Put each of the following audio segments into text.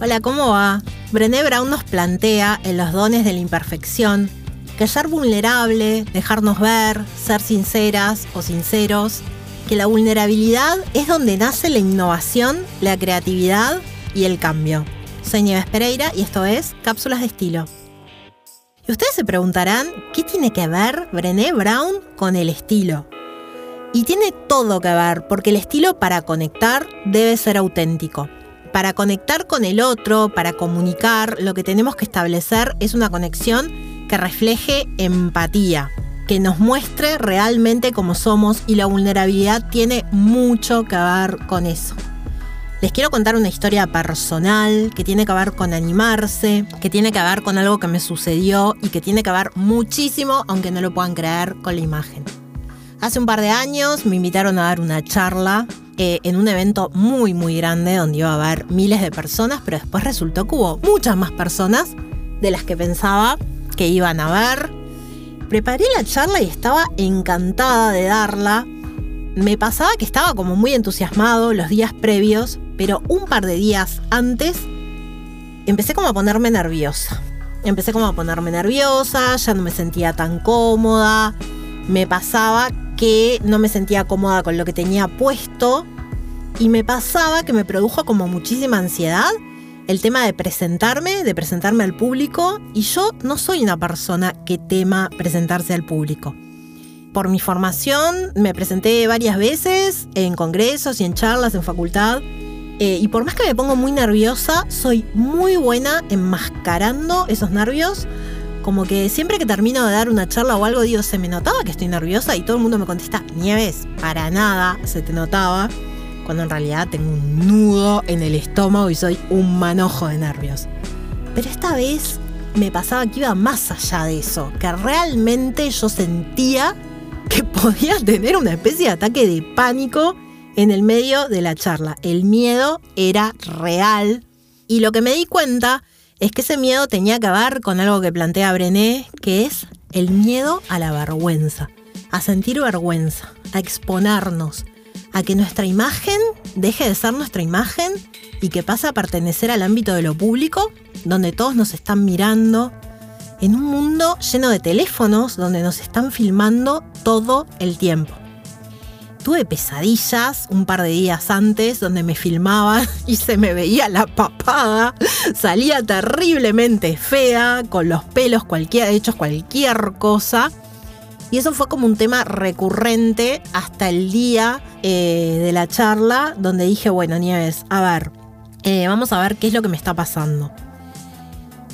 Hola, ¿cómo va? Brené Brown nos plantea en los dones de la imperfección que ser vulnerable, dejarnos ver, ser sinceras o sinceros, que la vulnerabilidad es donde nace la innovación, la creatividad y el cambio. Soy Nieves Pereira y esto es Cápsulas de Estilo. Y ustedes se preguntarán, ¿qué tiene que ver Brené Brown con el estilo? Y tiene todo que ver, porque el estilo para conectar debe ser auténtico. Para conectar con el otro, para comunicar, lo que tenemos que establecer es una conexión que refleje empatía, que nos muestre realmente cómo somos y la vulnerabilidad tiene mucho que ver con eso. Les quiero contar una historia personal que tiene que ver con animarse, que tiene que ver con algo que me sucedió y que tiene que ver muchísimo, aunque no lo puedan creer, con la imagen. Hace un par de años me invitaron a dar una charla en un evento muy muy grande donde iba a haber miles de personas, pero después resultó que hubo muchas más personas de las que pensaba que iban a ver. Preparé la charla y estaba encantada de darla. Me pasaba que estaba como muy entusiasmado los días previos, pero un par de días antes empecé como a ponerme nerviosa. Empecé como a ponerme nerviosa, ya no me sentía tan cómoda. Me pasaba que no me sentía cómoda con lo que tenía puesto y me pasaba que me produjo como muchísima ansiedad el tema de presentarme, de presentarme al público y yo no soy una persona que tema presentarse al público. Por mi formación me presenté varias veces en congresos y en charlas en facultad eh, y por más que me pongo muy nerviosa, soy muy buena enmascarando esos nervios como que siempre que termino de dar una charla o algo digo, se me notaba que estoy nerviosa y todo el mundo me contesta, Nieves, para nada se te notaba, cuando en realidad tengo un nudo en el estómago y soy un manojo de nervios. Pero esta vez me pasaba que iba más allá de eso, que realmente yo sentía que podía tener una especie de ataque de pánico en el medio de la charla. El miedo era real y lo que me di cuenta es que ese miedo tenía que ver con algo que plantea Brené, que es el miedo a la vergüenza, a sentir vergüenza, a exponernos, a que nuestra imagen deje de ser nuestra imagen y que pase a pertenecer al ámbito de lo público, donde todos nos están mirando, en un mundo lleno de teléfonos donde nos están filmando todo el tiempo tuve pesadillas un par de días antes donde me filmaban y se me veía la papada. Salía terriblemente fea, con los pelos cualquiera, hechos cualquier cosa. Y eso fue como un tema recurrente hasta el día eh, de la charla, donde dije, bueno, Nieves, a ver, eh, vamos a ver qué es lo que me está pasando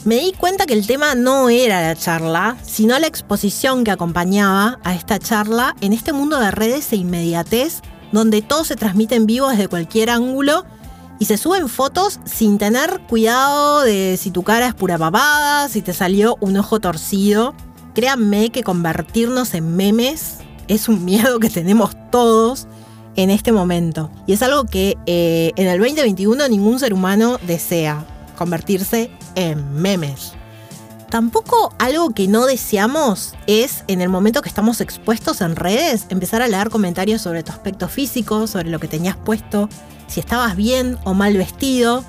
me di cuenta que el tema no era la charla, sino la exposición que acompañaba a esta charla en este mundo de redes e inmediatez, donde todo se transmite en vivo desde cualquier ángulo y se suben fotos sin tener cuidado de si tu cara es pura papada, si te salió un ojo torcido. Créanme que convertirnos en memes es un miedo que tenemos todos en este momento. Y es algo que eh, en el 2021 ningún ser humano desea convertirse en memes. Tampoco algo que no deseamos es, en el momento que estamos expuestos en redes, empezar a leer comentarios sobre tu aspecto físico, sobre lo que tenías puesto, si estabas bien o mal vestido.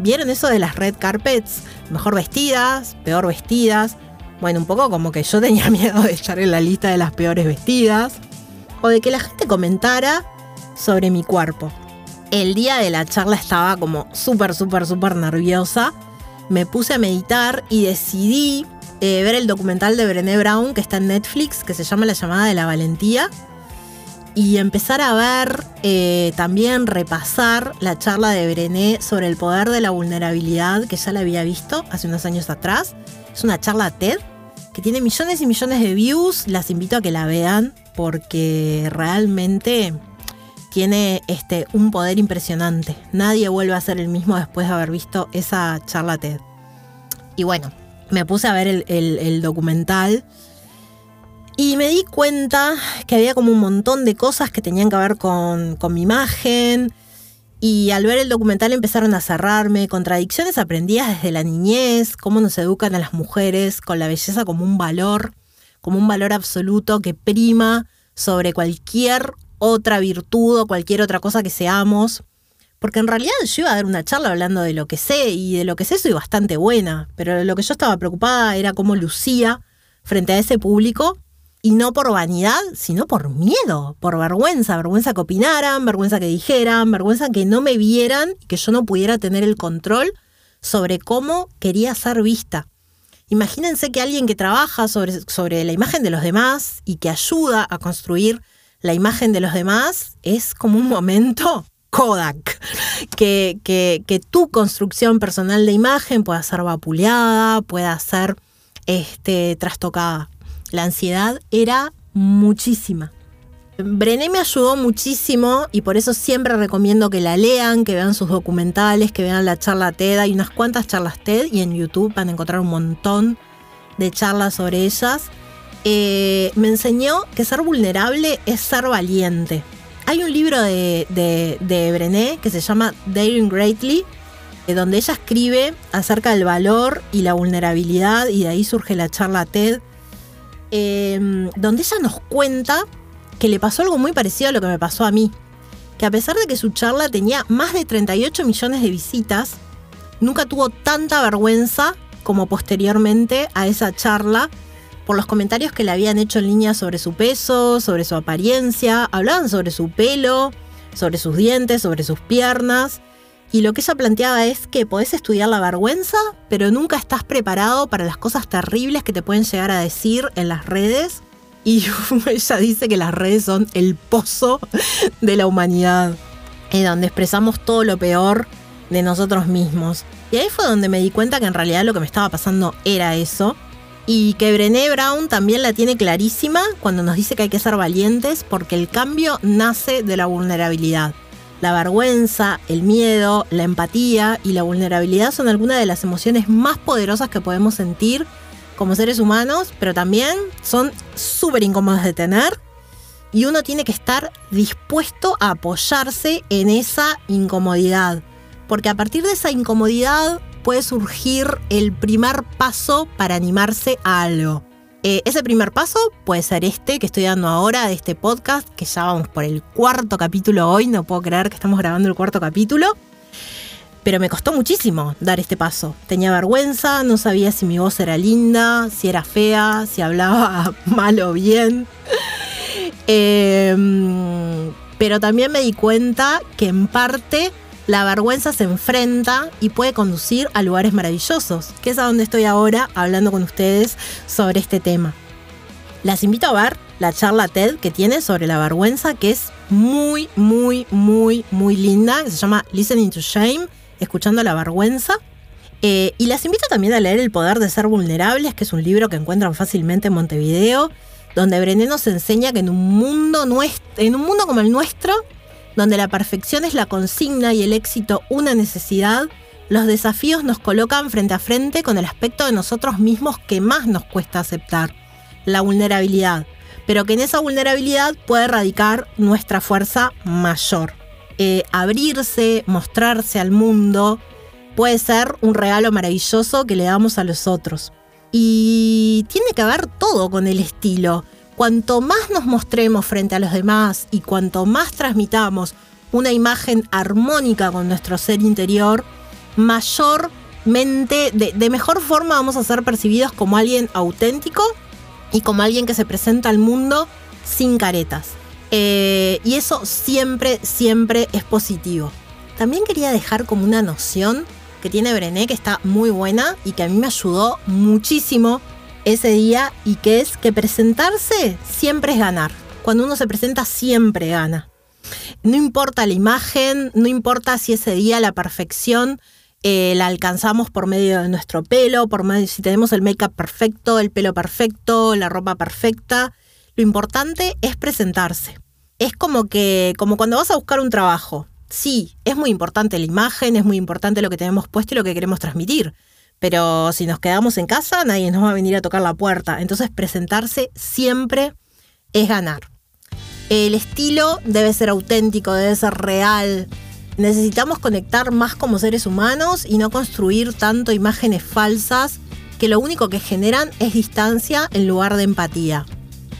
¿Vieron eso de las red carpets? Mejor vestidas, peor vestidas. Bueno, un poco como que yo tenía miedo de estar en la lista de las peores vestidas. O de que la gente comentara sobre mi cuerpo el día de la charla estaba como súper, súper, súper nerviosa. Me puse a meditar y decidí eh, ver el documental de Brené Brown que está en Netflix, que se llama La llamada de la valentía. Y empezar a ver, eh, también repasar la charla de Brené sobre el poder de la vulnerabilidad, que ya la había visto hace unos años atrás. Es una charla TED que tiene millones y millones de views. Las invito a que la vean porque realmente tiene este, un poder impresionante. Nadie vuelve a ser el mismo después de haber visto esa charla TED. Y bueno, me puse a ver el, documental y me di cuenta que había como un montón de cosas que tenían que ver con, con mi imagen. Y al ver el documental empezaron a cerrarme contradicciones aprendidas desde la niñez, cómo nos educan a las mujeres con la belleza como un valor, como un valor absoluto que prima sobre cualquier otra virtud o cualquier otra cosa que seamos. porque en realidad yo iba a dar una charla hablando de lo que sé y de lo que sé soy bastante buena, pero lo que yo estaba preocupada era cómo lucía frente a ese público y no por vanidad, sino por miedo, por vergüenza, vergüenza que opinaran, vergüenza que dijeran, vergüenza que no me vieran y que yo no pudiera tener el control sobre cómo quería ser vista. Imagínense que alguien que trabaja sobre, sobre la imagen de los demás y que ayuda a construir la imagen de los demás es como un momento Kodak. Que, que, tu construcción personal de imagen pueda ser vapuleada, pueda ser este, trastocada. La ansiedad era muchísima. Brené me ayudó muchísimo y por eso siempre recomiendo que la lean, que vean sus documentales, que vean la charla TED. Hay unas cuantas charlas TED y en YouTube van a encontrar un montón de charlas sobre ellas. Eh, me enseñó que ser vulnerable es ser valiente. Hay un libro de, Brené que se llama Daring Greatly, eh, donde ella escribe acerca del valor y la vulnerabilidad, y de ahí surge la charla TED, em, donde ella nos cuenta que le pasó algo muy parecido a lo que me pasó a mí. Que a pesar de que su charla tenía más de 38 millones de visitas, nunca tuvo tanta vergüenza como posteriormente a esa charla por los comentarios que le habían hecho en línea sobre su peso, sobre su apariencia, hablaban sobre su pelo, sobre sus dientes, sobre sus piernas. Y lo que ella planteaba es que podés estudiar la vergüenza, pero nunca estás preparado para las cosas terribles que te pueden llegar a decir en las redes. Y ella dice que las redes son el pozo de la humanidad, en donde expresamos todo lo peor de nosotros mismos. Y ahí fue donde me di cuenta que en realidad lo que me estaba pasando era eso y que Brené Brown también la tiene clarísima cuando nos dice que hay que ser valientes porque el cambio nace de la vulnerabilidad. La vergüenza, el miedo, la empatía y la vulnerabilidad son algunas de las emociones más poderosas que podemos sentir como seres humanos, pero también son súper incómodas de tener y uno tiene que estar dispuesto a apoyarse en esa incomodidad. Porque a partir de esa incomodidad puede surgir el primer paso para animarse a algo. Eh, ese primer paso puede ser este que estoy dando ahora de este podcast, que ya vamos por el cuarto capítulo hoy, no puedo creer que estamos grabando el cuarto capítulo. Pero me costó muchísimo dar este paso. Tenía vergüenza, no sabía si mi voz era linda, si era fea, si hablaba mal o bien. Em, pero también me di cuenta que en parte la vergüenza se enfrenta y puede conducir a lugares maravillosos, que es a donde estoy ahora hablando con ustedes sobre este tema. Las invito a ver la charla TED que tiene sobre la vergüenza, que es muy, muy, muy, muy linda, que se llama Listening to Shame, escuchando la vergüenza. Eh, y las invito también a leer El poder de ser vulnerables, que es un libro que encuentran fácilmente en Montevideo, donde Brené nos enseña que en un mundo, en un mundo como el nuestro, donde la perfección es la consigna y el éxito una necesidad, los desafíos nos colocan frente a frente con el aspecto de nosotros mismos que más nos cuesta aceptar, la vulnerabilidad, pero que en esa vulnerabilidad puede radicar nuestra fuerza mayor. Eh, abrirse, mostrarse al mundo, puede ser un regalo maravilloso que le damos a los otros. Y tiene que ver todo con el estilo cuanto más nos mostremos frente a los demás y cuanto más transmitamos una imagen armónica con nuestro ser interior, mayormente, de, mejor forma vamos a ser percibidos como alguien auténtico y como alguien que se presenta al mundo sin caretas. Eh, y eso siempre, siempre es positivo. También quería dejar como una noción que tiene Brené que está muy buena y que a mí me ayudó muchísimo ese día y que es que presentarse siempre es ganar. Cuando uno se presenta siempre gana. No importa la imagen, no importa si ese día la perfección eh, la alcanzamos por medio de nuestro pelo, por medio si tenemos el make-up perfecto, el pelo perfecto, la ropa perfecta. Lo importante es presentarse. Es como que, como cuando vas a buscar un trabajo. Sí, es muy importante la imagen, es muy importante lo que tenemos puesto y lo que queremos transmitir pero si nos quedamos en casa, nadie nos va a venir a tocar la puerta. Entonces presentarse siempre es ganar. El estilo debe ser auténtico, debe ser real. Necesitamos conectar más como seres humanos y no construir tanto imágenes falsas que lo único que generan es distancia en lugar de empatía.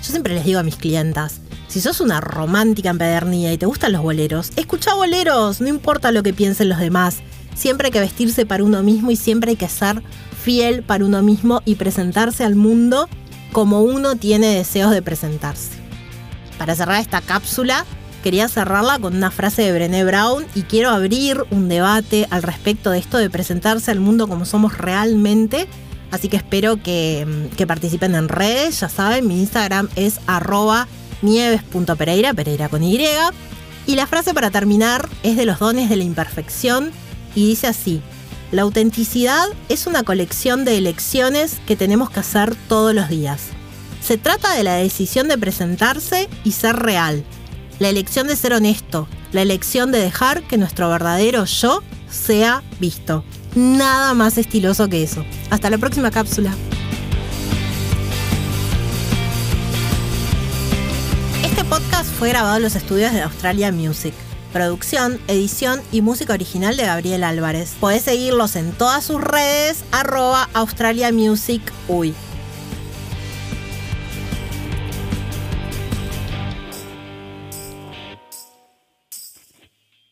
Yo siempre les digo a mis clientas, Si sos una romántica empedernida y te gustan los boleros, escucha boleros, no importa lo que piensen los demás. Siempre hay que vestirse para uno mismo y siempre hay que ser fiel para uno mismo y presentarse al mundo como uno tiene deseos de presentarse. Para cerrar esta cápsula, quería cerrarla con una frase de Brené Brown y quiero abrir un debate al respecto de esto de presentarse al mundo como somos realmente. Así que espero que, que participen en redes, ya saben, mi Instagram es arroba nieves.pereira, pereira con Y. Y la frase para terminar es de los dones de la imperfección y dice así, la autenticidad es una colección de elecciones que tenemos que hacer todos los días. Se trata de la decisión de presentarse y ser real, la elección de ser honesto, la elección de dejar que nuestro verdadero yo sea visto. Nada más estiloso que eso. Hasta la próxima cápsula. Este podcast fue grabado en los estudios de Australia Music. Producción, edición y música original de Gabriel Álvarez. Podés seguirlos en todas sus redes, arroba Australia.